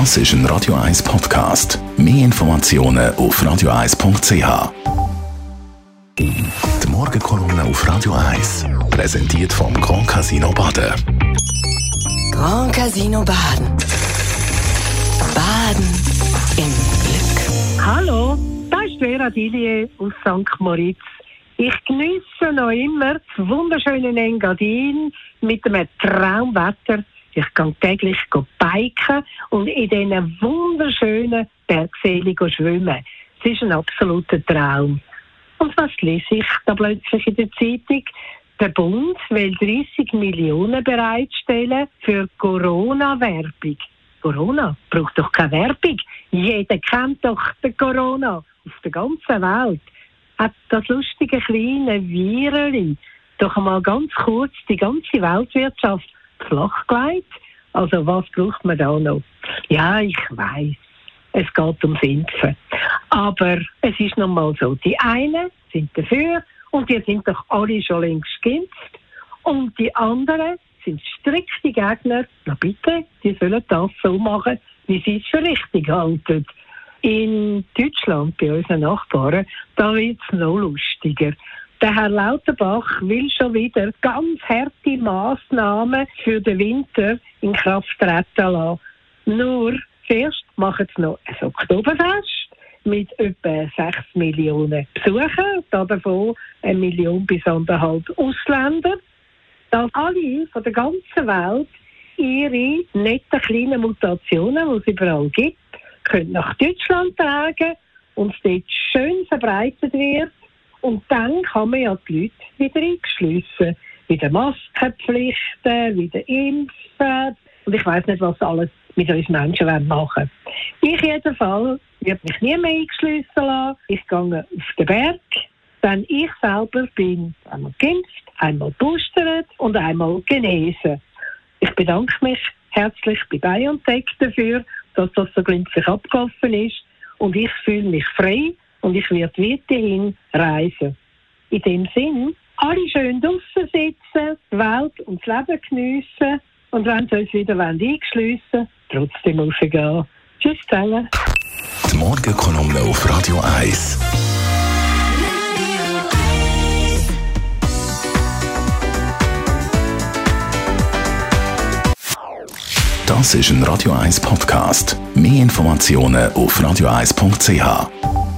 Das ist ein Radio 1 Podcast. Mehr Informationen auf radio1.ch. Die Morgenkolumne auf Radio 1 präsentiert vom Grand Casino Baden. Grand Casino Baden. Baden im Glück. Hallo, da ist Vera Dilie aus St. Moritz. Ich genieße noch immer das wunderschöne Engadin mit einem Traumwetter. Ich gehe täglich biken und in diesen wunderschönen Bergseen schwimmen. Es ist ein absoluter Traum. Und was lese ich da plötzlich in der Zeitung? Der Bund will 30 Millionen bereitstellen für Corona-Werbung. Corona braucht doch keine Werbung. Jeder kennt doch den Corona auf der ganzen Welt hat das lustige kleine Viren doch einmal ganz kurz die ganze Weltwirtschaft flachgelegt. Also was braucht man da noch? Ja, ich weiß, es geht ums Impfen. Aber es ist nun mal so, die einen sind dafür und die sind doch alle schon längst geimpft. Und die anderen sind strikte Gegner. Na bitte, die sollen das so machen, wie sie es für richtig halten. In Deutschland, bei unseren Nachbarn, da wird es noch lustiger. Der Herr Lauterbach will schon wieder ganz harte Massnahmen für den Winter in Kraft treten lassen. Nur zuerst machen sie noch ein Oktoberfest mit etwa 6 Millionen Besuchern, davon eine Million bis anderthalb Ausländer. Dass alle von der ganzen Welt ihre netten kleinen Mutationen, die es überall gibt, können nach Deutschland tragen und es dort schön verbreitet wird. Und dann kann man ja die Leute wieder einschliessen. Wieder Maskenpflichten, wieder Impfen. Und ich weiß nicht, was alles mit uns Menschen machen. Ich jedenfalls werde mich nie mehr eingeschliessen lassen. Ich gehe auf den Berg. Denn ich selber bin einmal geimpft, einmal boostert und einmal genesen. Ich bedanke mich herzlich bei BioNTech dafür dass das so glimpflich abgelaufen ist. Und ich fühle mich frei und ich werde weiterhin reisen. In dem Sinn, alle schön draußen sitzen, die Welt und das Leben geniessen und wenn sie uns wieder einschliessen trotzdem rausgehen. Tschüss zusammen. Die Morgenkolumne auf Radio 1. Das ist ein Radio 1 Podcast. Mehr Informationen auf radio1.ch.